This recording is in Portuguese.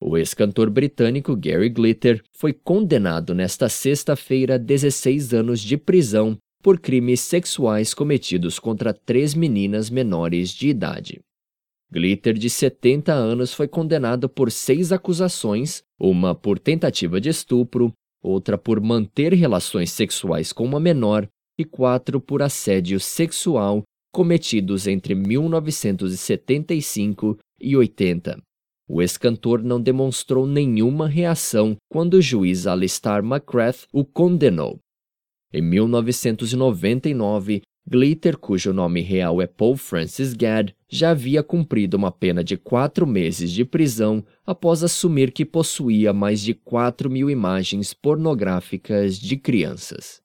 O ex-cantor britânico Gary Glitter foi condenado nesta sexta-feira a 16 anos de prisão por crimes sexuais cometidos contra três meninas menores de idade. Glitter, de 70 anos, foi condenado por seis acusações: uma por tentativa de estupro, outra por manter relações sexuais com uma menor e quatro por assédio sexual cometidos entre 1975 e 80. O ex-cantor não demonstrou nenhuma reação quando o juiz Alistair McGrath o condenou. Em 1999, Glitter, cujo nome real é Paul Francis Gadd, já havia cumprido uma pena de quatro meses de prisão após assumir que possuía mais de 4 mil imagens pornográficas de crianças.